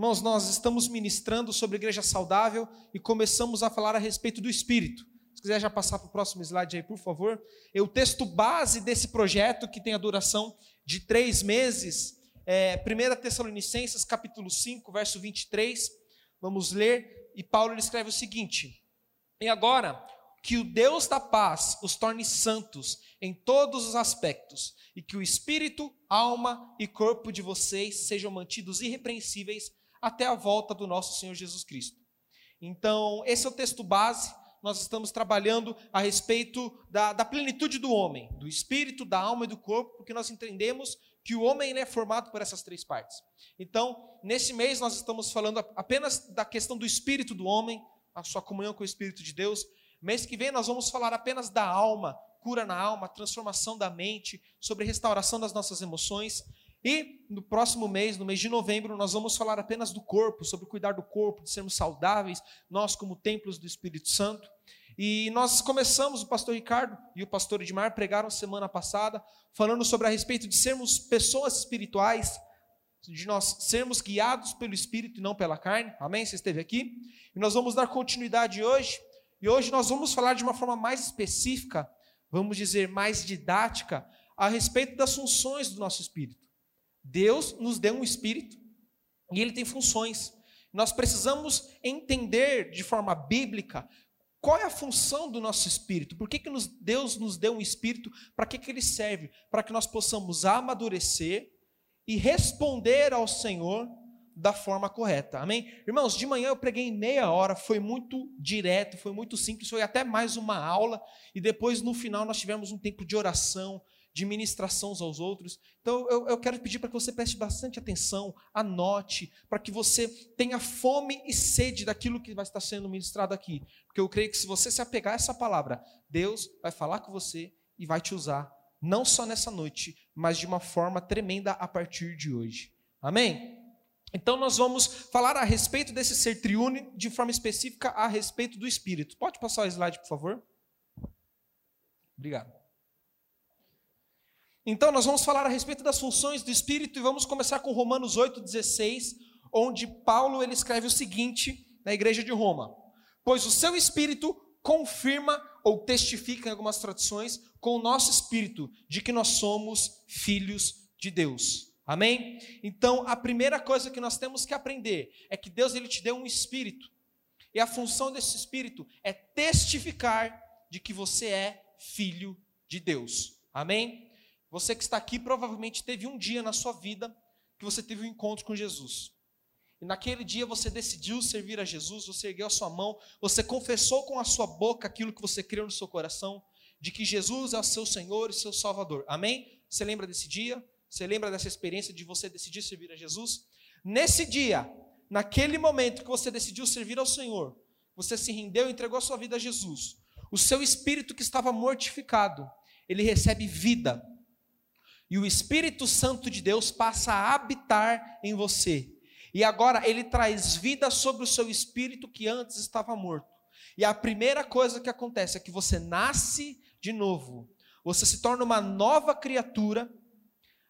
Irmãos, nós estamos ministrando sobre igreja saudável e começamos a falar a respeito do Espírito. Se quiser já passar para o próximo slide aí, por favor. E o texto base desse projeto, que tem a duração de três meses, é 1 Tessalonicenses, capítulo 5, verso 23. Vamos ler. E Paulo escreve o seguinte: E agora, que o Deus da paz os torne santos em todos os aspectos, e que o espírito, alma e corpo de vocês sejam mantidos irrepreensíveis até a volta do nosso Senhor Jesus Cristo. Então, esse é o texto base. Nós estamos trabalhando a respeito da, da plenitude do homem, do espírito, da alma e do corpo, porque nós entendemos que o homem é formado por essas três partes. Então, nesse mês, nós estamos falando apenas da questão do espírito do homem, a sua comunhão com o Espírito de Deus. Mês que vem, nós vamos falar apenas da alma, cura na alma, transformação da mente, sobre restauração das nossas emoções. E no próximo mês, no mês de novembro, nós vamos falar apenas do corpo, sobre cuidar do corpo, de sermos saudáveis, nós como templos do Espírito Santo. E nós começamos, o pastor Ricardo e o pastor Edmar pregaram semana passada, falando sobre a respeito de sermos pessoas espirituais, de nós sermos guiados pelo Espírito e não pela carne. Amém? Você esteve aqui? E nós vamos dar continuidade hoje. E hoje nós vamos falar de uma forma mais específica, vamos dizer mais didática, a respeito das funções do nosso espírito. Deus nos deu um espírito e ele tem funções. Nós precisamos entender de forma bíblica qual é a função do nosso espírito, por que, que nos, Deus nos deu um espírito, para que, que ele serve? Para que nós possamos amadurecer e responder ao Senhor da forma correta. Amém? Irmãos, de manhã eu preguei meia hora, foi muito direto, foi muito simples, foi até mais uma aula, e depois no final nós tivemos um tempo de oração, de ministração uns aos outros. Então eu, eu quero pedir para que você preste bastante atenção, anote, para que você tenha fome e sede daquilo que vai estar sendo ministrado aqui. Porque eu creio que se você se apegar a essa palavra, Deus vai falar com você e vai te usar, não só nessa noite, mas de uma forma tremenda a partir de hoje. Amém? Então nós vamos falar a respeito desse ser triune, de forma específica a respeito do Espírito. Pode passar o slide, por favor? Obrigado. Então, nós vamos falar a respeito das funções do Espírito e vamos começar com Romanos 8,16, onde Paulo ele escreve o seguinte na igreja de Roma: Pois o seu Espírito confirma ou testifica em algumas tradições com o nosso Espírito de que nós somos filhos de Deus. Amém? Então, a primeira coisa que nós temos que aprender é que Deus ele te deu um Espírito. E a função desse Espírito é testificar de que você é filho de Deus. Amém? Você que está aqui provavelmente teve um dia na sua vida que você teve um encontro com Jesus. E naquele dia você decidiu servir a Jesus, você ergueu a sua mão, você confessou com a sua boca aquilo que você creu no seu coração, de que Jesus é o seu Senhor e seu Salvador. Amém? Você lembra desse dia? Você lembra dessa experiência de você decidir servir a Jesus? Nesse dia, naquele momento que você decidiu servir ao Senhor, você se rendeu e entregou a sua vida a Jesus. O seu espírito que estava mortificado, ele recebe vida e o Espírito Santo de Deus passa a habitar em você. E agora ele traz vida sobre o seu espírito que antes estava morto. E a primeira coisa que acontece é que você nasce de novo. Você se torna uma nova criatura.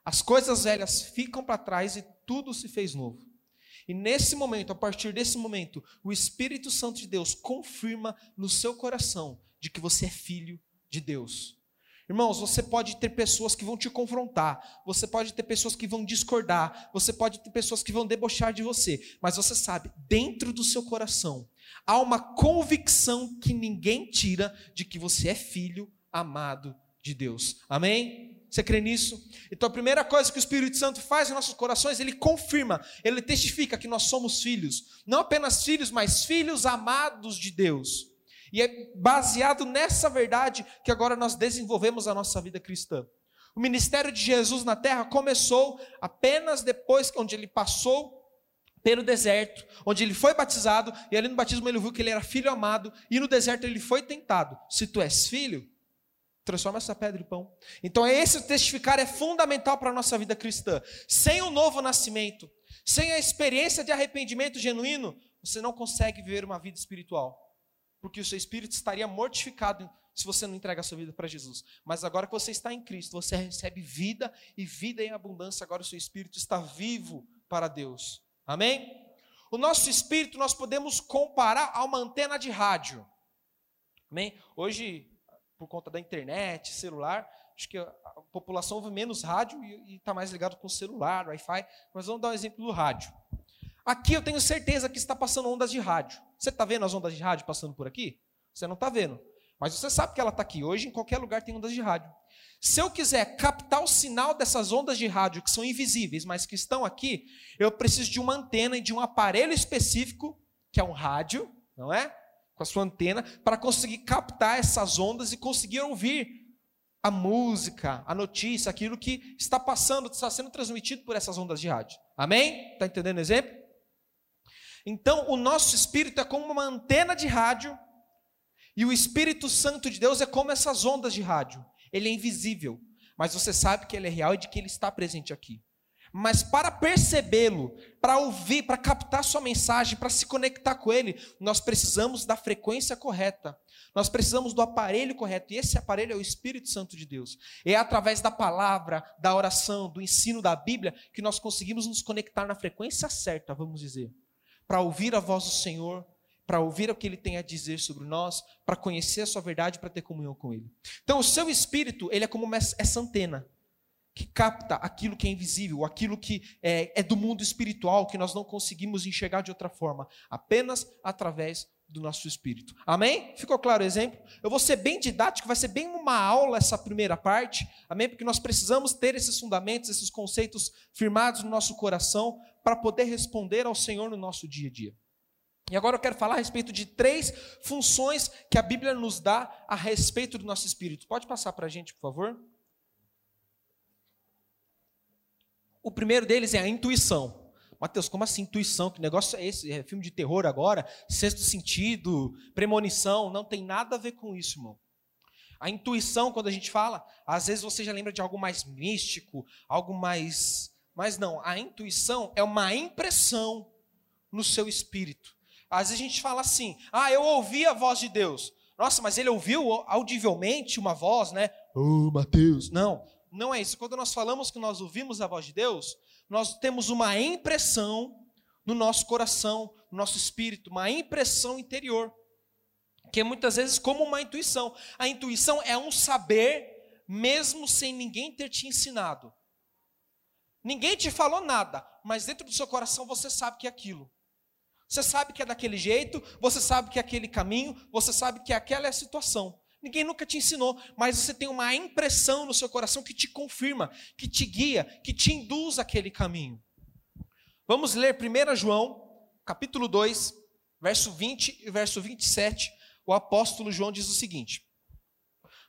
As coisas velhas ficam para trás e tudo se fez novo. E nesse momento, a partir desse momento, o Espírito Santo de Deus confirma no seu coração de que você é filho de Deus. Irmãos, você pode ter pessoas que vão te confrontar, você pode ter pessoas que vão discordar, você pode ter pessoas que vão debochar de você, mas você sabe, dentro do seu coração, há uma convicção que ninguém tira de que você é filho amado de Deus. Amém? Você crê nisso? Então a primeira coisa que o Espírito Santo faz em nossos corações, ele confirma, ele testifica que nós somos filhos, não apenas filhos, mas filhos amados de Deus. E é baseado nessa verdade que agora nós desenvolvemos a nossa vida cristã. O ministério de Jesus na terra começou apenas depois onde ele passou pelo deserto, onde ele foi batizado, e ali no batismo ele viu que ele era filho amado, e no deserto ele foi tentado. Se tu és filho, transforma essa pedra em pão. Então esse testificar é fundamental para a nossa vida cristã. Sem o novo nascimento, sem a experiência de arrependimento genuíno, você não consegue viver uma vida espiritual porque o seu espírito estaria mortificado se você não entrega a sua vida para Jesus. Mas agora que você está em Cristo, você recebe vida e vida em abundância. Agora o seu espírito está vivo para Deus. Amém? O nosso espírito nós podemos comparar a uma antena de rádio. Amém? Hoje, por conta da internet, celular, acho que a população ouve menos rádio e está mais ligado com o celular, Wi-Fi. Mas vamos dar um exemplo do rádio. Aqui eu tenho certeza que está passando ondas de rádio. Você está vendo as ondas de rádio passando por aqui? Você não está vendo. Mas você sabe que ela está aqui. Hoje, em qualquer lugar, tem ondas de rádio. Se eu quiser captar o sinal dessas ondas de rádio que são invisíveis, mas que estão aqui, eu preciso de uma antena e de um aparelho específico, que é um rádio, não é? Com a sua antena, para conseguir captar essas ondas e conseguir ouvir a música, a notícia, aquilo que está passando, está sendo transmitido por essas ondas de rádio. Amém? Está entendendo o exemplo? Então, o nosso espírito é como uma antena de rádio e o Espírito Santo de Deus é como essas ondas de rádio. Ele é invisível, mas você sabe que ele é real e de que ele está presente aqui. Mas para percebê-lo, para ouvir, para captar sua mensagem, para se conectar com ele, nós precisamos da frequência correta. Nós precisamos do aparelho correto, e esse aparelho é o Espírito Santo de Deus. É através da palavra, da oração, do ensino da Bíblia que nós conseguimos nos conectar na frequência certa, vamos dizer, para ouvir a voz do Senhor, para ouvir o que ele tem a dizer sobre nós, para conhecer a sua verdade, para ter comunhão com ele. Então, o seu espírito, ele é como essa antena que capta aquilo que é invisível, aquilo que é, é do mundo espiritual, que nós não conseguimos enxergar de outra forma, apenas através do nosso espírito. Amém? Ficou claro o exemplo? Eu vou ser bem didático, vai ser bem uma aula essa primeira parte. Amém? Porque nós precisamos ter esses fundamentos, esses conceitos firmados no nosso coração para poder responder ao Senhor no nosso dia a dia. E agora eu quero falar a respeito de três funções que a Bíblia nos dá a respeito do nosso espírito. Pode passar para a gente, por favor? O primeiro deles é a intuição. Mateus, como assim intuição? Que negócio é esse? É filme de terror agora? Sexto sentido, premonição? Não tem nada a ver com isso, irmão. A intuição, quando a gente fala, às vezes você já lembra de algo mais místico, algo mais. Mas não, a intuição é uma impressão no seu espírito. Às vezes a gente fala assim: ah, eu ouvi a voz de Deus. Nossa, mas ele ouviu audivelmente uma voz, né? Oh, Mateus. Não, não é isso. Quando nós falamos que nós ouvimos a voz de Deus, nós temos uma impressão no nosso coração, no nosso espírito, uma impressão interior, que é muitas vezes como uma intuição. A intuição é um saber, mesmo sem ninguém ter te ensinado. Ninguém te falou nada, mas dentro do seu coração você sabe que é aquilo. Você sabe que é daquele jeito, você sabe que é aquele caminho, você sabe que aquela é a situação. Ninguém nunca te ensinou, mas você tem uma impressão no seu coração que te confirma, que te guia, que te induz aquele caminho. Vamos ler 1 João, capítulo 2, verso 20 e verso 27. O apóstolo João diz o seguinte: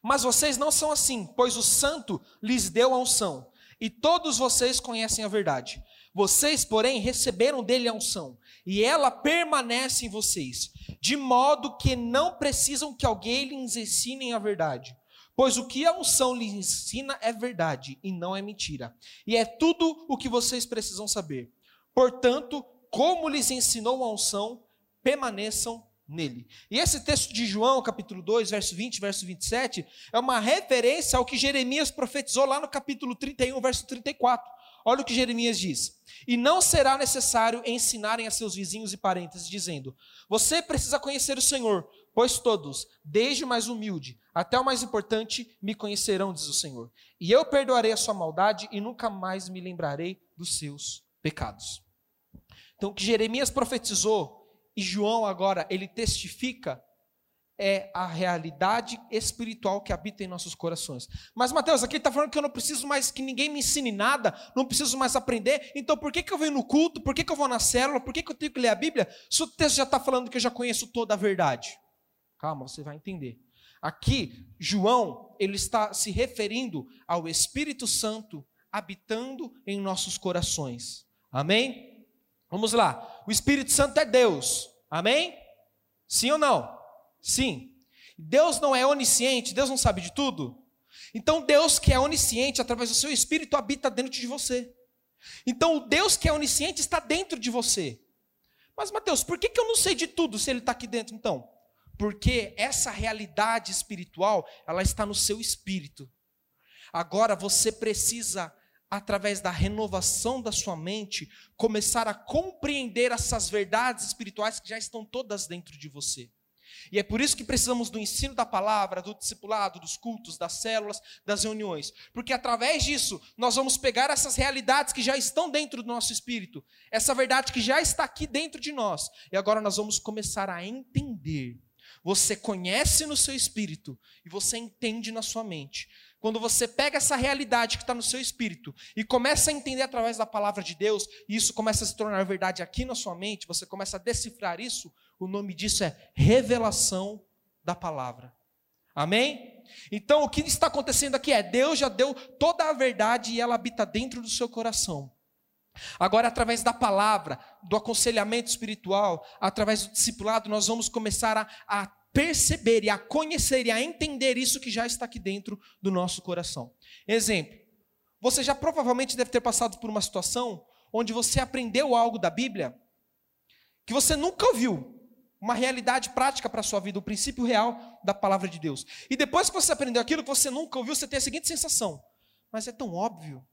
Mas vocês não são assim, pois o santo lhes deu a unção, e todos vocês conhecem a verdade. Vocês, porém, receberam dele a unção, e ela permanece em vocês, de modo que não precisam que alguém lhes ensine a verdade. Pois o que a unção lhes ensina é verdade e não é mentira. E é tudo o que vocês precisam saber. Portanto, como lhes ensinou a unção, permaneçam nele. E esse texto de João, capítulo 2, verso 20, verso 27, é uma referência ao que Jeremias profetizou lá no capítulo 31, verso 34 Olha o que Jeremias diz: E não será necessário ensinarem a seus vizinhos e parentes, dizendo: Você precisa conhecer o Senhor, pois todos, desde o mais humilde até o mais importante, me conhecerão, diz o Senhor. E eu perdoarei a sua maldade e nunca mais me lembrarei dos seus pecados. Então, o que Jeremias profetizou e João agora ele testifica é a realidade espiritual que habita em nossos corações. Mas, Mateus, aqui ele está falando que eu não preciso mais que ninguém me ensine nada, não preciso mais aprender, então por que, que eu venho no culto, por que, que eu vou na célula, por que, que eu tenho que ler a Bíblia, se o texto já está falando que eu já conheço toda a verdade? Calma, você vai entender. Aqui, João, ele está se referindo ao Espírito Santo habitando em nossos corações. Amém? Vamos lá. O Espírito Santo é Deus. Amém? Sim ou não? Sim. Deus não é onisciente, Deus não sabe de tudo. Então, Deus que é onisciente, através do seu espírito, habita dentro de você. Então, o Deus que é onisciente está dentro de você. Mas, Mateus, por que, eu não sei de tudo se ele está aqui dentro, então? Porque essa realidade espiritual, ela está no seu espírito. Agora você precisa através da renovação da sua mente, começar a compreender essas verdades espirituais que já estão todas dentro de você. E é por isso que precisamos do ensino da palavra, do discipulado, dos cultos, das células, das reuniões. Porque através disso, nós vamos pegar essas realidades que já estão dentro do nosso espírito, essa verdade que já está aqui dentro de nós, e agora nós vamos começar a entender. Você conhece no seu espírito e você entende na sua mente. Quando você pega essa realidade que está no seu espírito e começa a entender através da palavra de Deus, e isso começa a se tornar verdade aqui na sua mente, você começa a decifrar isso, o nome disso é revelação da palavra. Amém? Então o que está acontecendo aqui é: Deus já deu toda a verdade e ela habita dentro do seu coração. Agora, através da palavra, do aconselhamento espiritual, através do discipulado, nós vamos começar a, a perceber e a conhecer e a entender isso que já está aqui dentro do nosso coração. Exemplo: você já provavelmente deve ter passado por uma situação onde você aprendeu algo da Bíblia que você nunca ouviu, uma realidade prática para a sua vida, o princípio real da palavra de Deus. E depois que você aprendeu aquilo que você nunca ouviu, você tem a seguinte sensação: mas é tão óbvio.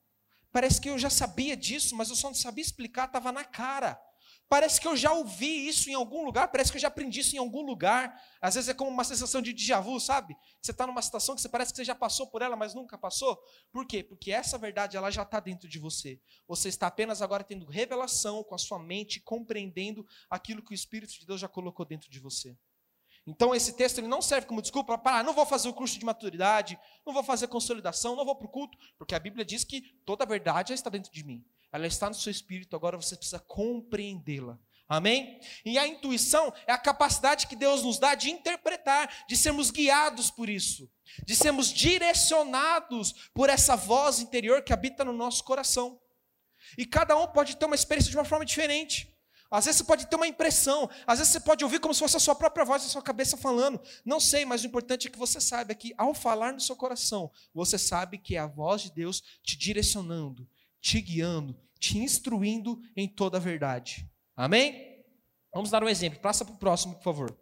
Parece que eu já sabia disso, mas eu só não sabia explicar, estava na cara. Parece que eu já ouvi isso em algum lugar, parece que eu já aprendi isso em algum lugar. Às vezes é como uma sensação de déjà vu, sabe? Você está numa situação que você parece que você já passou por ela, mas nunca passou. Por quê? Porque essa verdade ela já está dentro de você. Você está apenas agora tendo revelação com a sua mente, compreendendo aquilo que o Espírito de Deus já colocou dentro de você. Então esse texto ele não serve como desculpa para, ah, não vou fazer o curso de maturidade, não vou fazer consolidação, não vou para o culto, porque a Bíblia diz que toda a verdade já está dentro de mim. Ela está no seu espírito, agora você precisa compreendê-la. Amém? E a intuição é a capacidade que Deus nos dá de interpretar, de sermos guiados por isso, de sermos direcionados por essa voz interior que habita no nosso coração. E cada um pode ter uma experiência de uma forma diferente. Às vezes você pode ter uma impressão, às vezes você pode ouvir como se fosse a sua própria voz na sua cabeça falando. Não sei, mas o importante é que você saiba que ao falar no seu coração, você sabe que é a voz de Deus te direcionando, te guiando, te instruindo em toda a verdade. Amém? Vamos dar um exemplo. Passa para o próximo, por favor.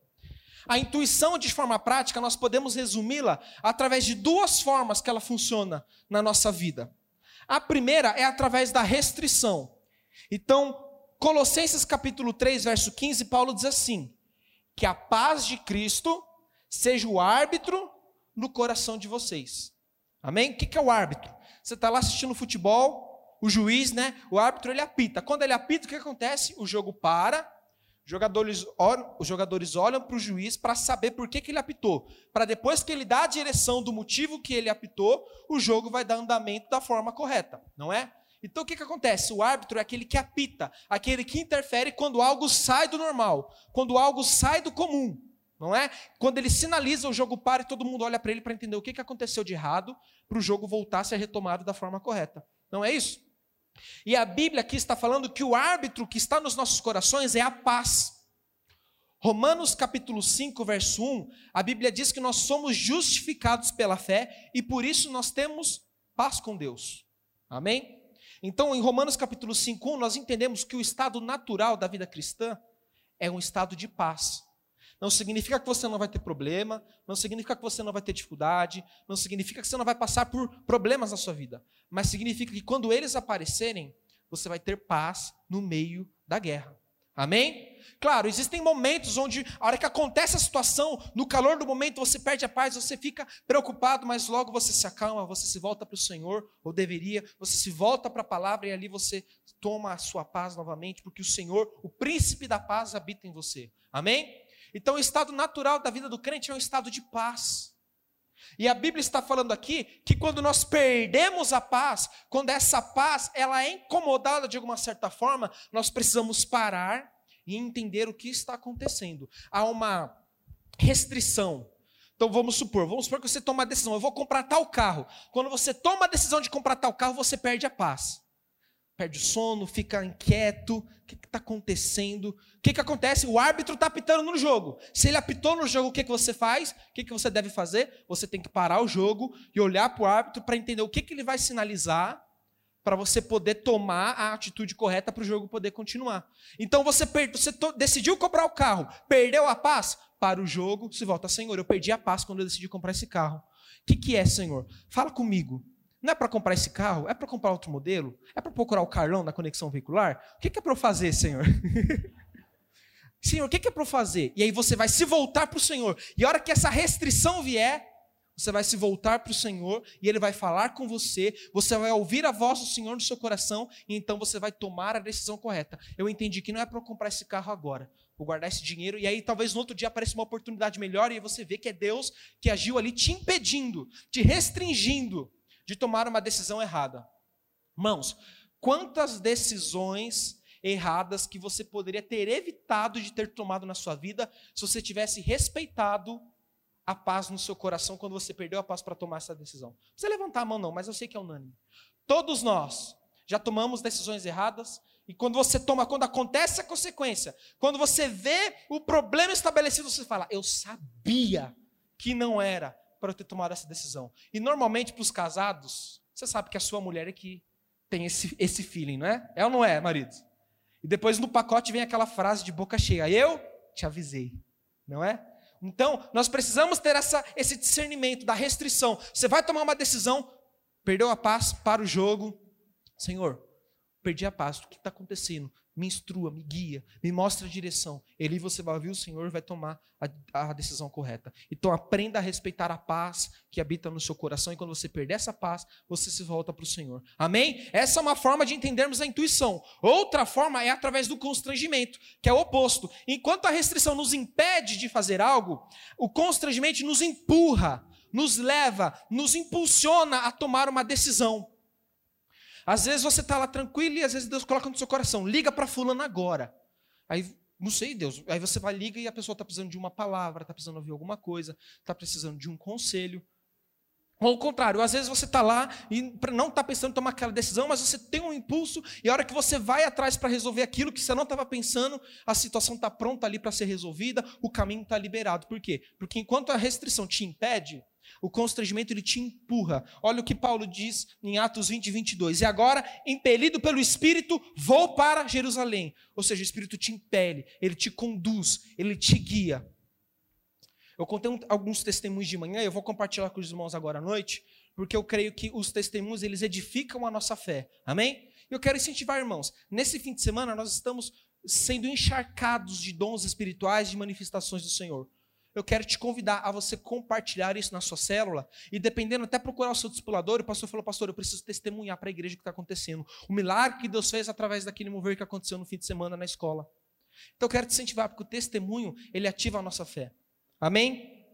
A intuição, de forma prática, nós podemos resumi-la através de duas formas que ela funciona na nossa vida. A primeira é através da restrição. Então, Colossenses capítulo 3, verso 15, Paulo diz assim: Que a paz de Cristo seja o árbitro no coração de vocês. Amém? O que é o árbitro? Você está lá assistindo futebol, o juiz, né, o árbitro, ele apita. Quando ele apita, o que acontece? O jogo para, jogadores olham, os jogadores olham para o juiz para saber por que, que ele apitou. Para depois que ele dá a direção do motivo que ele apitou, o jogo vai dar andamento da forma correta, não é? Então o que, que acontece? O árbitro é aquele que apita, aquele que interfere quando algo sai do normal, quando algo sai do comum, não é? Quando ele sinaliza, o jogo para e todo mundo olha para ele para entender o que, que aconteceu de errado, para o jogo voltar a ser retomado da forma correta. Não é isso? E a Bíblia aqui está falando que o árbitro que está nos nossos corações é a paz. Romanos capítulo 5, verso 1, a Bíblia diz que nós somos justificados pela fé e por isso nós temos paz com Deus. Amém? Então, em Romanos capítulo 5, 1, nós entendemos que o estado natural da vida cristã é um estado de paz. Não significa que você não vai ter problema, não significa que você não vai ter dificuldade, não significa que você não vai passar por problemas na sua vida, mas significa que quando eles aparecerem, você vai ter paz no meio da guerra. Amém? Claro, existem momentos onde, a hora que acontece a situação, no calor do momento, você perde a paz, você fica preocupado, mas logo você se acalma, você se volta para o Senhor, ou deveria, você se volta para a palavra e ali você toma a sua paz novamente, porque o Senhor, o príncipe da paz, habita em você. Amém? Então, o estado natural da vida do crente é um estado de paz. E a Bíblia está falando aqui que quando nós perdemos a paz, quando essa paz ela é incomodada de alguma certa forma, nós precisamos parar e entender o que está acontecendo. Há uma restrição. Então vamos supor, vamos supor que você toma a decisão, eu vou comprar tal carro. Quando você toma a decisão de comprar tal carro, você perde a paz perde o sono, fica inquieto. O que está acontecendo? O que, que acontece? O árbitro está apitando no jogo. Se ele apitou no jogo, o que, que você faz? O que, que você deve fazer? Você tem que parar o jogo e olhar para o árbitro para entender o que, que ele vai sinalizar para você poder tomar a atitude correta para o jogo poder continuar. Então você, você decidiu comprar o carro, perdeu a paz? Para o jogo, se volta, Senhor, eu perdi a paz quando eu decidi comprar esse carro. O que, que é, Senhor? Fala comigo. Não é para comprar esse carro? É para comprar outro modelo? É para procurar o carlão na conexão veicular? O que é para eu fazer, Senhor? Senhor, o que é para eu fazer? E aí você vai se voltar para o Senhor. E a hora que essa restrição vier, você vai se voltar para o Senhor e Ele vai falar com você. Você vai ouvir a voz do Senhor no seu coração e então você vai tomar a decisão correta. Eu entendi que não é para eu comprar esse carro agora, vou guardar esse dinheiro e aí talvez no outro dia apareça uma oportunidade melhor e você vê que é Deus que agiu ali te impedindo, te restringindo de tomar uma decisão errada. Mãos, quantas decisões erradas que você poderia ter evitado de ter tomado na sua vida se você tivesse respeitado a paz no seu coração quando você perdeu a paz para tomar essa decisão. Não precisa levantar a mão, não, mas eu sei que é unânime. Todos nós já tomamos decisões erradas, e quando você toma, quando acontece a consequência, quando você vê o problema estabelecido, você fala: Eu sabia que não era para eu ter tomado essa decisão. E normalmente para os casados, você sabe que a sua mulher é que tem esse, esse feeling, não é? É ou não é, marido? E depois no pacote vem aquela frase de boca cheia: Eu te avisei, não é? Então, nós precisamos ter essa, esse discernimento da restrição. Você vai tomar uma decisão, perdeu a paz, para o jogo. Senhor, perdi a paz, o que está acontecendo? Me instrua, me guia, me mostra a direção. Ele você vai ouvir o Senhor vai tomar a, a, decisão correta. Então aprenda a respeitar a paz que habita no seu coração e quando você perder essa paz, você se volta para o Senhor. Amém? Essa é uma forma de entendermos a intuição. Outra forma é através do constrangimento, que é o oposto. Enquanto a restrição nos impede de fazer algo, o constrangimento nos empurra, nos leva, nos impulsiona a tomar uma decisão. Às vezes você está lá tranquilo e às vezes Deus coloca no seu coração, liga para fulano agora. Aí, não sei, Deus. Aí você vai, liga e a pessoa está precisando de uma palavra, está precisando ouvir alguma coisa, está precisando de um conselho. Ou ao contrário, às vezes você está lá e não está pensando em tomar aquela decisão, mas você tem um impulso e a hora que você vai atrás para resolver aquilo que você não estava pensando, a situação está pronta ali para ser resolvida, o caminho está liberado. Por quê? Porque enquanto a restrição te impede, o constrangimento ele te empurra. Olha o que Paulo diz em Atos 20, 22. E agora, impelido pelo Espírito, vou para Jerusalém. Ou seja, o Espírito te impele, ele te conduz, ele te guia. Eu contei um, alguns testemunhos de manhã, eu vou compartilhar com os irmãos agora à noite, porque eu creio que os testemunhos eles edificam a nossa fé. Amém? Eu quero incentivar, irmãos. Nesse fim de semana nós estamos sendo encharcados de dons espirituais, de manifestações do Senhor eu quero te convidar a você compartilhar isso na sua célula e, dependendo, até procurar o seu discipulador. O pastor falou, pastor, eu preciso testemunhar para a igreja o que está acontecendo. O milagre que Deus fez através daquele mover que aconteceu no fim de semana na escola. Então, eu quero te incentivar, porque o testemunho, ele ativa a nossa fé. Amém?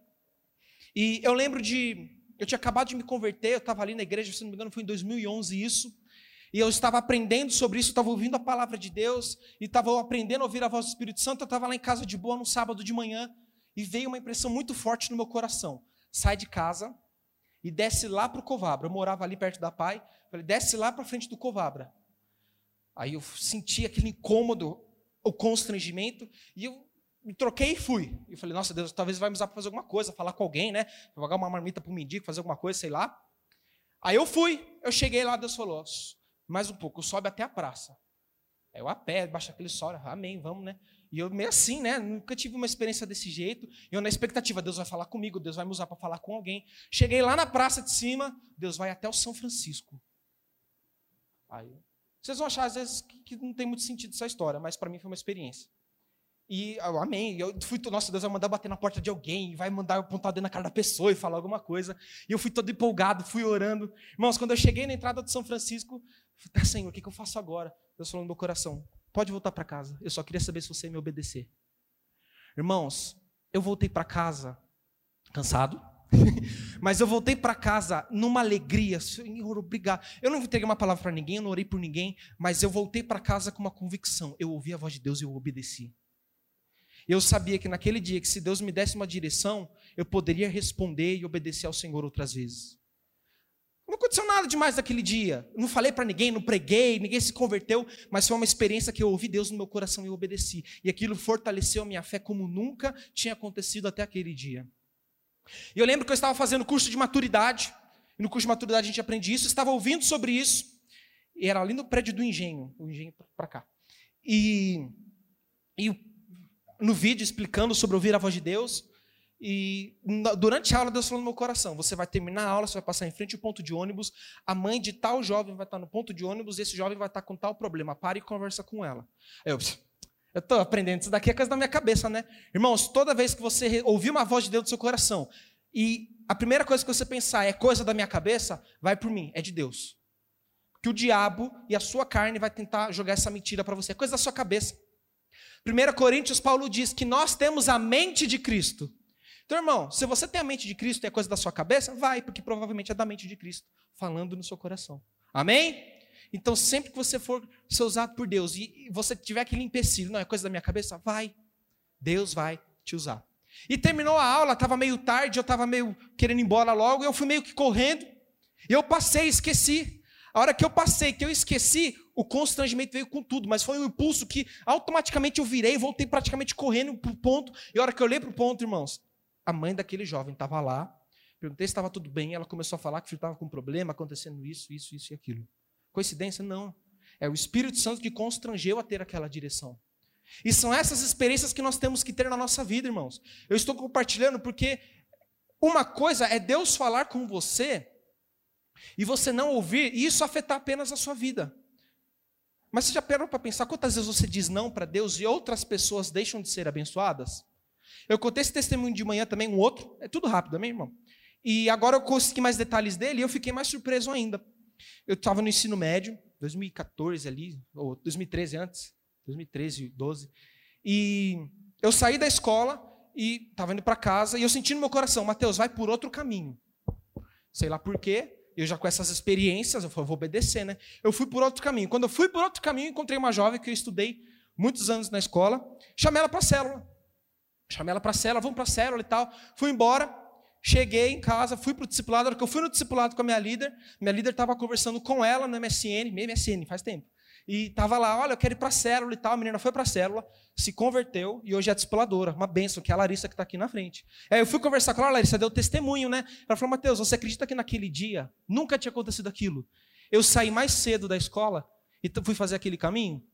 E eu lembro de. Eu tinha acabado de me converter, eu estava ali na igreja, se não me engano, foi em 2011 isso. E eu estava aprendendo sobre isso, estava ouvindo a palavra de Deus, e estava aprendendo a ouvir a voz do Espírito Santo. Eu estava lá em casa de boa no sábado de manhã, e veio uma impressão muito forte no meu coração. Sai de casa e desce lá para o Covabra. Eu morava ali perto da Pai. Falei, desce lá para frente do Covabra. Aí eu senti aquele incômodo, o constrangimento, e eu me troquei e fui. E falei, nossa Deus, talvez vai me usar para fazer alguma coisa, falar com alguém, né? Pagar uma marmita para o mendigo, fazer alguma coisa, sei lá. Aí eu fui, eu cheguei lá, Deus falou, mais um pouco, sobe até a praça. Aí eu a pé, baixa aquele sol, amém, vamos, né? E eu meio assim, né? Nunca tive uma experiência desse jeito. Eu na expectativa, Deus vai falar comigo, Deus vai me usar para falar com alguém. Cheguei lá na praça de cima, Deus vai até o São Francisco. Aí, vocês vão achar às vezes que, não tem muito sentido essa história, mas para mim foi uma experiência. E eu amém. Eu fui, nossa, Deus vai mandar bater na porta de alguém, vai mandar apontar dentro na cara da pessoa e falar alguma coisa. E eu fui todo empolgado, fui orando. Irmãos, quando eu cheguei na entrada de São Francisco, eu tá, Senhor, o que, que eu faço agora? Deus falou no meu coração: Pode voltar para casa. Eu só queria saber se você me obedecer. Irmãos, eu voltei para casa cansado, mas eu voltei para casa numa alegria. Senhor, obrigado. Eu não entreguei uma palavra para ninguém, eu não orei por ninguém, mas eu voltei para casa com uma convicção. Eu ouvi a voz de Deus e eu obedeci. Eu sabia que naquele dia, que se Deus me desse uma direção, eu poderia responder e obedecer ao Senhor outras vezes. Não aconteceu nada demais naquele dia. Não falei para ninguém, não preguei, ninguém se converteu, mas foi uma experiência que eu ouvi Deus no meu coração e obedeci. E aquilo fortaleceu a minha fé como nunca tinha acontecido até aquele dia. E eu lembro que eu estava fazendo curso de maturidade, e no curso de maturidade a gente aprende isso, estava ouvindo sobre isso, e era ali no prédio do engenho, o engenho para cá. E, e no vídeo explicando sobre ouvir a voz de Deus, E durante a aula, Deus falou no meu coração: você vai terminar a aula, você vai passar em frente ao ponto de ônibus, a mãe de tal jovem vai estar no ponto de ônibus, e esse jovem vai estar com tal problema. Pare e conversa com ela. Eu, eu estou aprendendo isso daqui, é coisa da minha cabeça, né? Irmãos, toda vez que você ouvir uma voz de Deus no seu coração, e a primeira coisa que você pensar é coisa da minha cabeça, vai por mim, é de Deus. Que o diabo e a sua carne vai tentar jogar essa mentira para você, é coisa da sua cabeça. 1 Coríntios, Paulo diz que nós temos a mente de Cristo. Então, irmão, se você tem a mente de Cristo e é coisa da sua cabeça, vai, porque provavelmente é da mente de Cristo, falando no seu coração. Amém? Então, sempre que você for ser usado por Deus e você tiver aquele empecilho, não é coisa da minha cabeça, vai. Deus vai te usar. E terminou a aula, estava meio tarde, eu estava meio querendo ir embora logo, eu fui meio que correndo. Eu passei, esqueci. A hora que eu passei, que eu esqueci, o constrangimento veio com tudo, mas foi um impulso que automaticamente eu virei, voltei praticamente correndo para o ponto. E a hora que eu olhei para o ponto, irmãos, a mãe daquele jovem estava lá, perguntei se estava tudo bem, ela começou a falar que o filho estava com problema, acontecendo isso, isso, isso e aquilo. Coincidência? Não. É o Espírito Santo que constrangeu a ter aquela direção. E são essas experiências que nós temos que ter na nossa vida, irmãos. Eu estou compartilhando porque uma coisa é Deus falar com você e você não ouvir, e isso afetar apenas a sua vida. Mas você já parou para pensar quantas vezes você diz não para Deus e outras pessoas deixam de ser abençoadas? Eu contei esse testemunho de manhã também, um outro, é tudo rápido, amém, irmão? E agora eu consegui mais detalhes dele e eu fiquei mais surpreso ainda. Eu estava no ensino médio, 2014 ali, ou 2013 antes, 2013, 12. E eu saí da escola e estava indo para casa e eu senti no meu coração, Mateus, vai por outro caminho. Sei lá por quê, eu já com essas experiências, eu falei, vou obedecer, né? Eu fui por outro caminho. Quando eu fui por outro caminho, encontrei uma jovem que eu estudei muitos anos na escola, chamei ela para a célula. Chamei ela para a célula, vamos para a célula e tal. Fui embora, cheguei em casa, fui para o discipulado. Na hora que eu fui no discipulado com a minha líder, minha líder estava conversando com ela no MSN, MSN, faz tempo. E estava lá, olha, eu quero ir para a célula e tal. A menina foi para a célula, se converteu e hoje é discipuladora. Uma benção, que é a Larissa que está aqui na frente. Aí eu fui conversar com ela, a Larissa deu testemunho, né? Ela falou, Mateus, você acredita que naquele dia nunca tinha acontecido aquilo? Eu saí mais cedo da escola e fui fazer aquele caminho?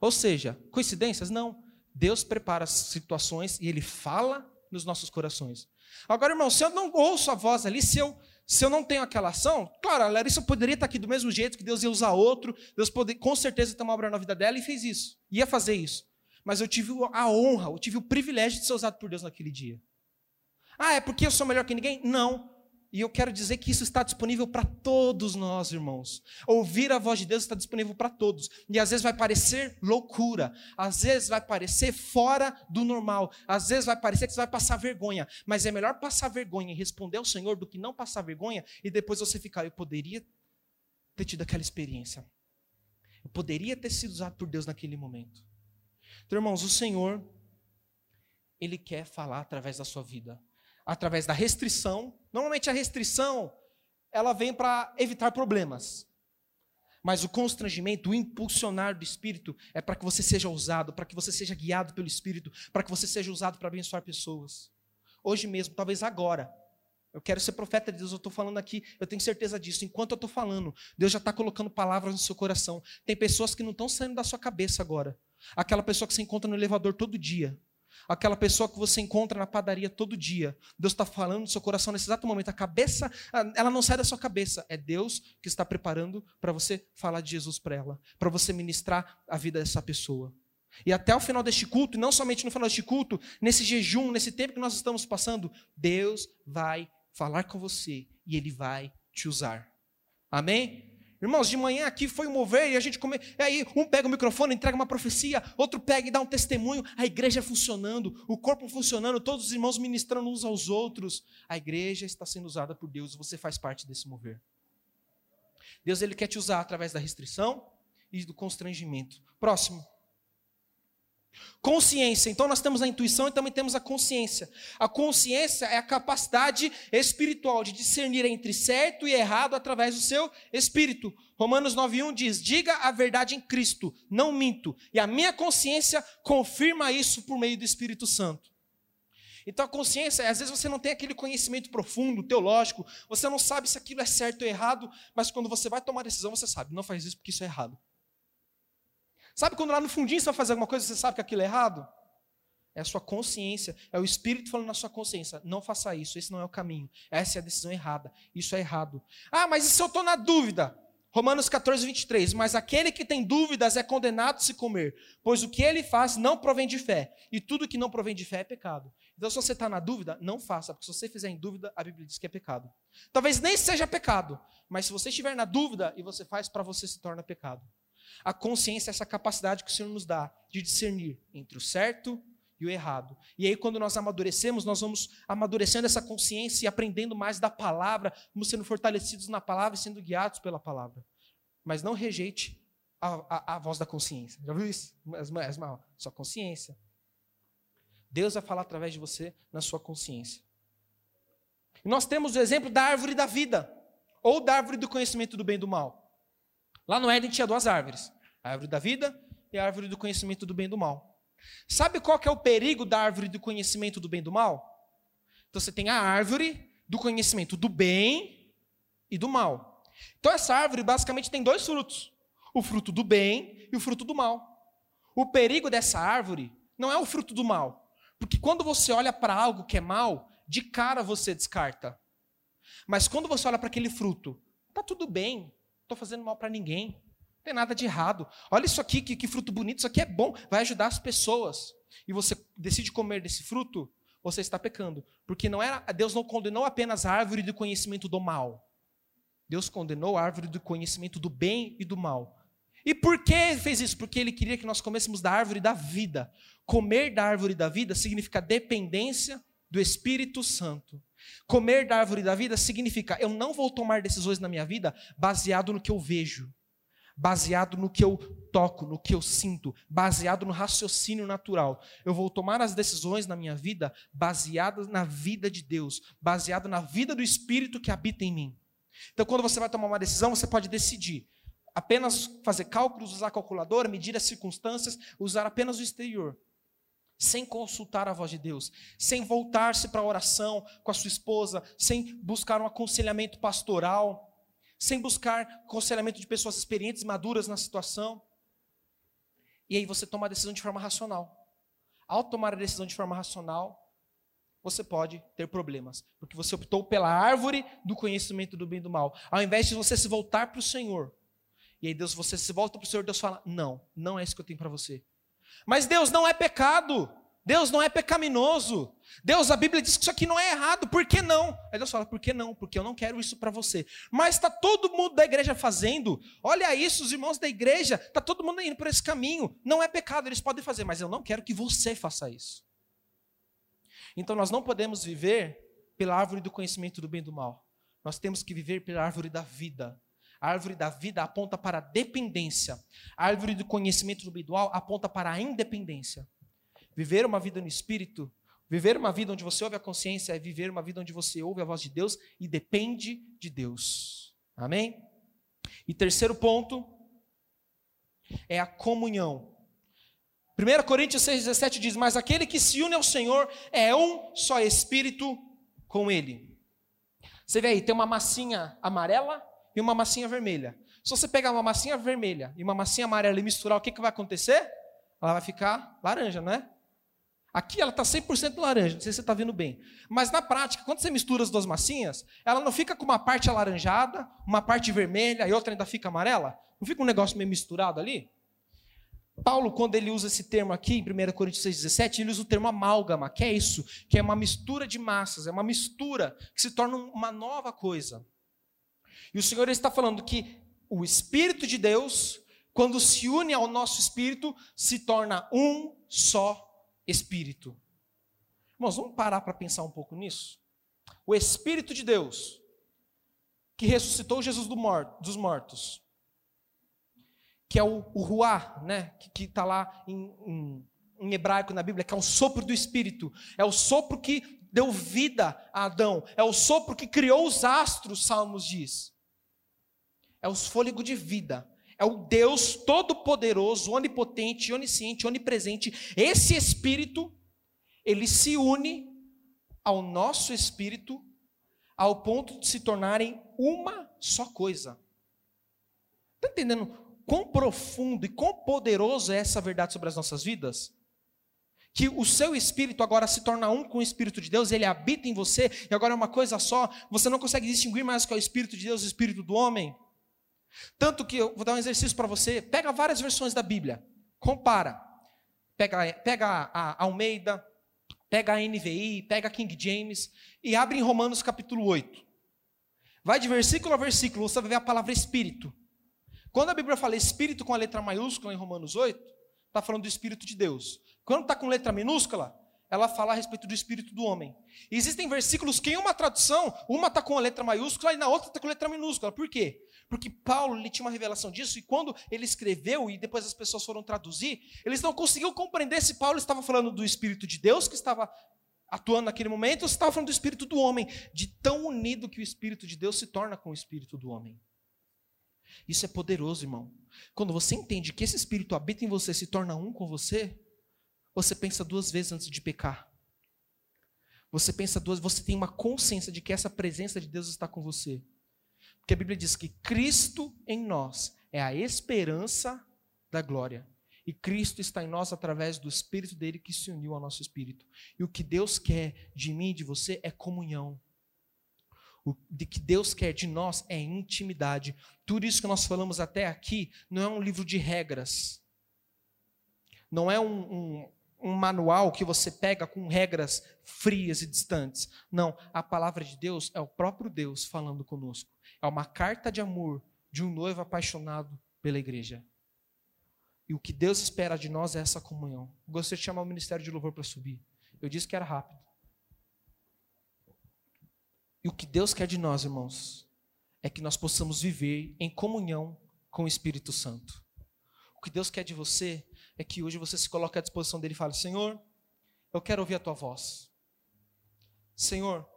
Ou seja, coincidências? Não. Deus prepara as situações e Ele fala nos nossos corações. Agora, irmão, se eu não ouço a voz ali, se eu, se eu não tenho aquela ação, claro, a Larissa poderia estar aqui do mesmo jeito, que Deus ia usar outro, Deus poderia, com certeza ter uma obra na vida dela e fez isso, ia fazer isso. Mas eu tive a honra, eu tive o privilégio de ser usado por Deus naquele dia. Ah, é porque eu sou melhor que ninguém? Não. E eu quero dizer que isso está disponível para todos nós, irmãos. Ouvir a voz de Deus está disponível para todos. E às vezes vai parecer loucura, às vezes vai parecer fora do normal, às vezes vai parecer que você vai passar vergonha. Mas é melhor passar vergonha e responder ao Senhor do que não passar vergonha e depois você ficar. Eu poderia ter tido aquela experiência. Eu poderia ter sido usado por Deus naquele momento. Então, irmãos, o Senhor, Ele quer falar através da sua vida através da restrição. Normalmente a restrição ela vem para evitar problemas. Mas o constrangimento, o impulsionar do Espírito é para que você seja usado, para que você seja guiado pelo Espírito, para que você seja usado para abençoar pessoas. Hoje mesmo, talvez agora. Eu quero ser profeta de Deus, eu estou falando aqui, eu tenho certeza disso. Enquanto eu estou falando, Deus já está colocando palavras no seu coração. Tem pessoas que não estão saindo da sua cabeça agora. Aquela pessoa que se encontra no elevador todo dia aquela pessoa que você encontra na padaria todo dia. Deus está falando no seu coração nesse exato momento. A cabeça, ela não sai da sua cabeça. É Deus que está preparando para você falar de Jesus para ela, para você ministrar a vida dessa pessoa. E até o final deste culto, e não somente no final deste culto, nesse jejum, nesse tempo que nós estamos passando, Deus vai falar com você e Ele vai te usar. Amém? Irmãos, de manhã aqui foi um mover e a gente come... E aí um pega o microfone, entrega uma profecia, outro pega e dá um testemunho, a igreja funcionando, o corpo funcionando, todos os irmãos ministrando uns aos outros. A igreja está sendo usada por Deus, você faz parte desse mover. Deus ele quer te usar através da restrição e do constrangimento. Próximo. Consciência. Então nós temos a intuição e também temos a consciência. A consciência é a capacidade espiritual de discernir entre certo e errado através do seu espírito. Romanos 9:1 diz: "Diga a verdade em Cristo, não minto". E a minha consciência confirma isso por meio do Espírito Santo. Então a consciência, às vezes você não tem aquele conhecimento profundo, teológico, você não sabe se aquilo é certo ou errado, mas quando você vai tomar decisão, você sabe, não faz isso porque isso é errado. Sabe quando lá no fundinho você vai fazer alguma coisa e você sabe que aquilo é errado? É a sua consciência, é o Espírito falando na sua consciência: não faça isso, esse não é o caminho, essa é a decisão errada, isso é errado. Ah, mas e se eu estou na dúvida? Romanos 14, 23. Mas aquele que tem dúvidas é condenado a se comer, pois o que ele faz não provém de fé, e tudo que não provém de fé é pecado. Então, se você está na dúvida, não faça, porque se você fizer em dúvida, a Bíblia diz que é pecado. Talvez nem seja pecado, mas se você estiver na dúvida e você faz, para você se torna pecado. A consciência é essa capacidade que o Senhor nos dá de discernir entre o certo e o errado. E aí, quando nós amadurecemos, nós vamos amadurecendo essa consciência e aprendendo mais da palavra, vamos sendo fortalecidos na palavra e sendo guiados pela palavra. Mas não rejeite a, a, a voz da consciência. Já viu isso? Esmael, sua consciência. Deus vai falar através de você na sua consciência. E nós temos o exemplo da árvore da vida, ou da árvore do conhecimento do bem e do mal. Lá no Éden tinha duas árvores: a árvore da vida e a árvore do conhecimento do bem e do mal. Sabe qual que é o perigo da árvore do conhecimento do bem e do mal? Então você tem a árvore do conhecimento do bem e do mal. Então essa árvore basicamente tem dois frutos: o fruto do bem e o fruto do mal. O perigo dessa árvore não é o fruto do mal, porque quando você olha para algo que é mal, de cara você descarta. Mas quando você olha para aquele fruto, tá tudo bem, estou fazendo mal para ninguém. Não tem nada de errado. Olha isso aqui, que, que fruto bonito, isso aqui é bom, vai ajudar as pessoas. E você decide comer desse fruto, você está pecando. Porque não era, Deus não condenou apenas a árvore do conhecimento do mal. Deus condenou a árvore do conhecimento do bem e do mal. E por que fez isso? Porque ele queria que nós comêssemos da árvore da vida. Comer da árvore da vida significa dependência do Espírito Santo. Comer da árvore da vida significa eu não vou tomar decisões na minha vida baseado no que eu vejo baseado no que eu toco, no que eu sinto, baseado no raciocínio natural. Eu vou tomar as decisões na minha vida baseadas na vida de Deus, baseado na vida do Espírito que habita em mim. Então, quando você vai tomar uma decisão, você pode decidir apenas fazer cálculos, usar calculadora, medir as circunstâncias, usar apenas o exterior, sem consultar a voz de Deus, sem voltar-se para a oração com a sua esposa, sem buscar um aconselhamento pastoral sem buscar aconselhamento de pessoas experientes, maduras na situação. E aí você toma a decisão de forma racional. Ao tomar a decisão de forma racional, você pode ter problemas, porque você optou pela árvore do conhecimento do bem e do mal, ao invés de você se voltar para o Senhor. E aí Deus, você se volta para o Senhor, Deus fala: "Não, não é isso que eu tenho para você". Mas Deus não é pecado. Deus não é pecaminoso. Deus, a Bíblia diz que isso aqui não é errado. Por que não? Aí Deus fala, por que não? Porque eu não quero isso para você. Mas está todo mundo da igreja fazendo. Olha isso, os irmãos da igreja, está todo mundo indo por esse caminho. Não é pecado, eles podem fazer, mas eu não quero que você faça isso. Então nós não podemos viver pela árvore do conhecimento do bem e do mal. Nós temos que viver pela árvore da vida. A árvore da vida aponta para a dependência. A árvore do conhecimento mal aponta para a independência. Viver uma vida no espírito, viver uma vida onde você ouve a consciência, é viver uma vida onde você ouve a voz de Deus e depende de Deus. Amém? E terceiro ponto é a comunhão. 1 Coríntios 6,17 diz: Mas aquele que se une ao Senhor é um só espírito com ele. Você vê aí, tem uma massinha amarela e uma massinha vermelha. Se você pegar uma massinha vermelha e uma massinha amarela e misturar, o que, que vai acontecer? Ela vai ficar laranja, não é? Aqui ela está 100% laranja, não sei se você está vendo bem. Mas na prática, quando você mistura as duas massinhas, ela não fica com uma parte alaranjada, uma parte vermelha e outra ainda fica amarela? Não fica um negócio meio misturado ali? Paulo, quando ele usa esse termo aqui, em 1 Coríntios 6,17, ele usa o termo amálgama, que é isso, que é uma mistura de massas, é uma mistura que se torna uma nova coisa. E o Senhor está falando que o Espírito de Deus, quando se une ao nosso espírito, se torna um só espírito. Irmãos, vamos parar para pensar um pouco nisso? O Espírito de Deus, que ressuscitou Jesus do dos mortos, que é o, o Ruá, né? que está lá em, em, em hebraico na Bíblia, que é o sopro do Espírito, é o sopro que deu vida a Adão, é o sopro que criou os astros, Salmos diz. É o fôlego de vida, é o Deus todo-poderoso, onipotente, onisciente, onipresente. Esse espírito, ele se une ao nosso espírito ao ponto de se tornarem uma só coisa. Está entendendo quão profundo e quão poderoso é essa verdade sobre as nossas vidas? que o seu espírito agora se torna um com o espírito de Deus, ele habita em você e agora é uma coisa só, você não consegue distinguir mais o que é o espírito de Deus e o espírito do homem. Tanto que eu vou dar um exercício para você, pega várias versões da Bíblia, compara. Pega, pega a Almeida, pega a NVI, pega a King James e abre em Romanos capítulo 8. Vai de versículo a versículo, você vai ver a palavra espírito. Quando a Bíblia fala espírito com a letra maiúscula em Romanos 8, está falando do espírito de Deus. Quando está com letra minúscula, ela fala a respeito do espírito do homem. E existem versículos que em uma tradução, uma está com a letra maiúscula e na outra está com a letra minúscula. Por quê? Porque Paulo ele tinha uma revelação disso e quando ele escreveu e depois as pessoas foram traduzir, eles não conseguiam compreender se Paulo estava falando do espírito de Deus que estava atuando naquele momento ou se estava falando do espírito do homem, de tão unido que o espírito de Deus se torna com o espírito do homem. Isso é poderoso, irmão. Quando você entende que esse espírito habita em você, se torna um com você, você pensa duas vezes antes de pecar. Você pensa duas, você tem uma consciência de que essa presença de Deus está com você. Porque a Bíblia diz que Cristo em nós é a esperança da glória. E Cristo está em nós através do Espírito dele que se uniu ao nosso espírito. E o que Deus quer de mim e de você é comunhão. O que Deus quer de nós é intimidade. Tudo isso que nós falamos até aqui não é um livro de regras. Não é um, um, um manual que você pega com regras frias e distantes. Não, a palavra de Deus é o próprio Deus falando conosco. É uma carta de amor de um noivo apaixonado pela igreja. E o que Deus espera de nós é essa comunhão. Gostaria de chamar o ministério de louvor para subir. Eu disse que era rápido. E o que Deus quer de nós, irmãos, é que nós possamos viver em comunhão com o Espírito Santo. O que Deus quer de você é que hoje você se coloque à disposição dele e fale: Senhor, eu quero ouvir a tua voz. Senhor,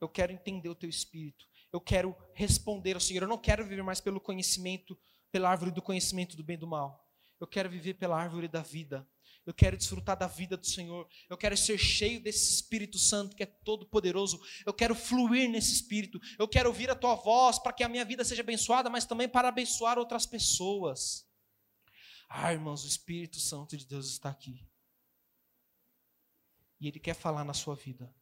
eu quero entender o teu espírito. Eu quero responder ao Senhor. Eu não quero viver mais pelo conhecimento, pela árvore do conhecimento do bem e do mal. Eu quero viver pela árvore da vida. Eu quero desfrutar da vida do Senhor. Eu quero ser cheio desse Espírito Santo que é todo poderoso. Eu quero fluir nesse Espírito. Eu quero ouvir a tua voz para que a minha vida seja abençoada, mas também para abençoar outras pessoas. Ah, irmãos, o Espírito Santo de Deus está aqui. E Ele quer falar na sua vida.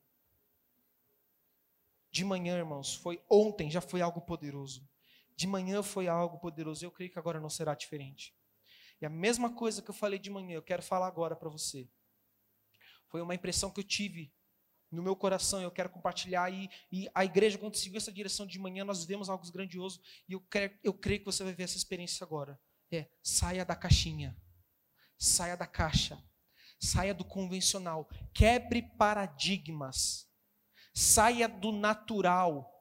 De manhã, irmãos, foi ontem, já foi algo poderoso. De manhã foi algo poderoso. Eu creio que agora não será diferente. E a mesma coisa que eu falei de manhã, eu quero falar agora para você. Foi uma impressão que eu tive no meu coração, eu quero compartilhar. E, e a igreja, quando seguiu essa direção de manhã, nós vivemos algo grandioso. E eu, eu creio que você vai ver essa experiência agora é saia da caixinha, saia da caixa, saia do convencional, quebre paradigmas, saia do natural.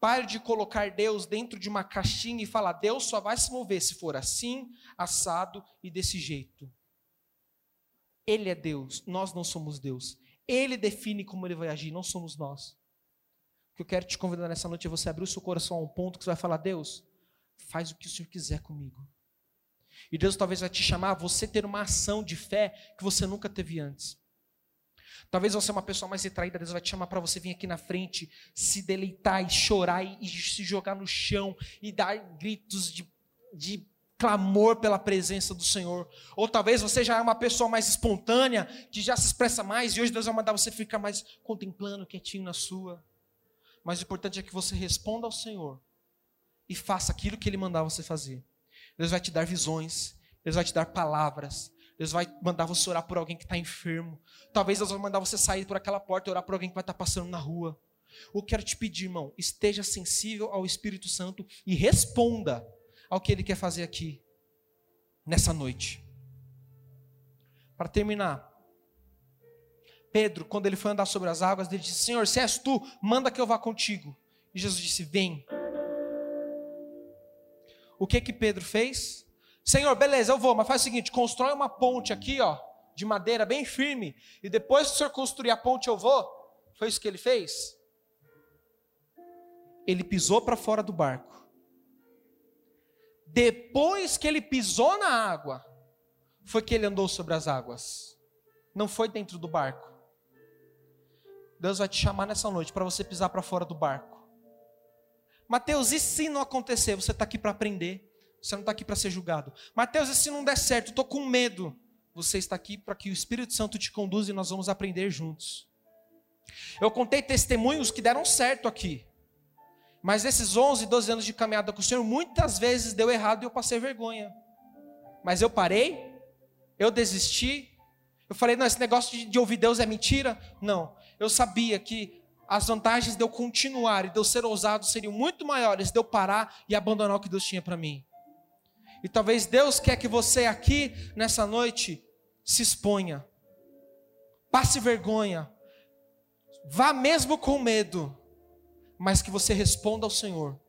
Pare de colocar Deus dentro de uma caixinha e falar: Deus só vai se mover se for assim, assado e desse jeito. Ele é Deus, nós não somos Deus. Ele define como ele vai agir, não somos nós. O que eu quero te convidar nessa noite é você abrir o seu coração a um ponto que você vai falar: Deus, faz o que o Senhor quiser comigo. E Deus talvez vai te chamar a você ter uma ação de fé que você nunca teve antes. Talvez você é uma pessoa mais retraída, Deus vai te chamar para você vir aqui na frente, se deleitar e chorar e, e se jogar no chão e dar gritos de, de clamor pela presença do Senhor. Ou talvez você já é uma pessoa mais espontânea, que já se expressa mais, e hoje Deus vai mandar você ficar mais contemplando, quietinho na sua. Mas o importante é que você responda ao Senhor e faça aquilo que Ele mandar você fazer. Deus vai te dar visões, Deus vai te dar palavras, Deus vai mandar você orar por alguém que está enfermo. Talvez Deus vai mandar você sair por aquela porta e orar por alguém que vai estar tá passando na rua. Eu quero te pedir, irmão, esteja sensível ao Espírito Santo e responda ao que Ele quer fazer aqui, nessa noite. Para terminar, Pedro, quando ele foi andar sobre as águas, ele disse: Senhor, se és tu, manda que eu vá contigo. E Jesus disse: Vem o que que Pedro fez? Senhor, beleza, eu vou, mas faz o seguinte, constrói uma ponte aqui, ó, de madeira bem firme, e depois que o senhor construir a ponte eu vou. Foi isso que ele fez? Ele pisou para fora do barco. Depois que ele pisou na água, foi que ele andou sobre as águas. Não foi dentro do barco. Deus vai te chamar nessa noite para você pisar para fora do barco. Mateus, e se não acontecer? Você está aqui para aprender. Você não está aqui para ser julgado. Mateus, se não der certo? Estou com medo. você está aqui para que o Espírito Santo te conduza e nós vamos aprender juntos. Eu contei testemunhos que deram certo aqui. Mas esses 11, 12 anos de caminhada com o Senhor, muitas vezes deu errado e eu passei vergonha. Mas eu parei, eu desisti, eu falei, não, esse negócio de, de ouvir Deus é mentira. Não, eu sabia que as vantagens de eu continuar e de eu ser ousado seriam muito maiores de eu parar e abandonar o que Deus tinha para mim. E talvez Deus quer que você aqui, nessa noite, se exponha, passe vergonha, vá mesmo com medo, mas que você responda ao Senhor.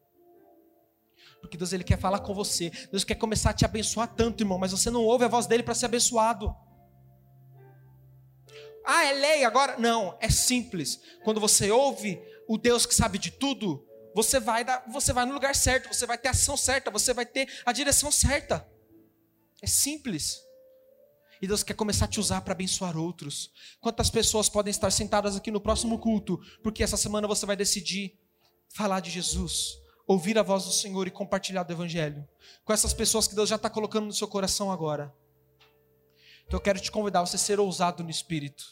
Porque Deus ele quer falar com você. Deus quer começar a te abençoar tanto, irmão, mas você não ouve a voz dele para ser abençoado. Ah, é lei agora? Não, é simples. Quando você ouve o Deus que sabe de tudo, você vai dar, você vai no lugar certo, você vai ter a ação certa, você vai ter a direção certa. É simples. E Deus quer começar a te usar para abençoar outros. Quantas pessoas podem estar sentadas aqui no próximo culto, porque essa semana você vai decidir falar de Jesus, ouvir a voz do Senhor e compartilhar do Evangelho com essas pessoas que Deus já está colocando no seu coração agora. Então eu quero te convidar a você ser ousado no espírito.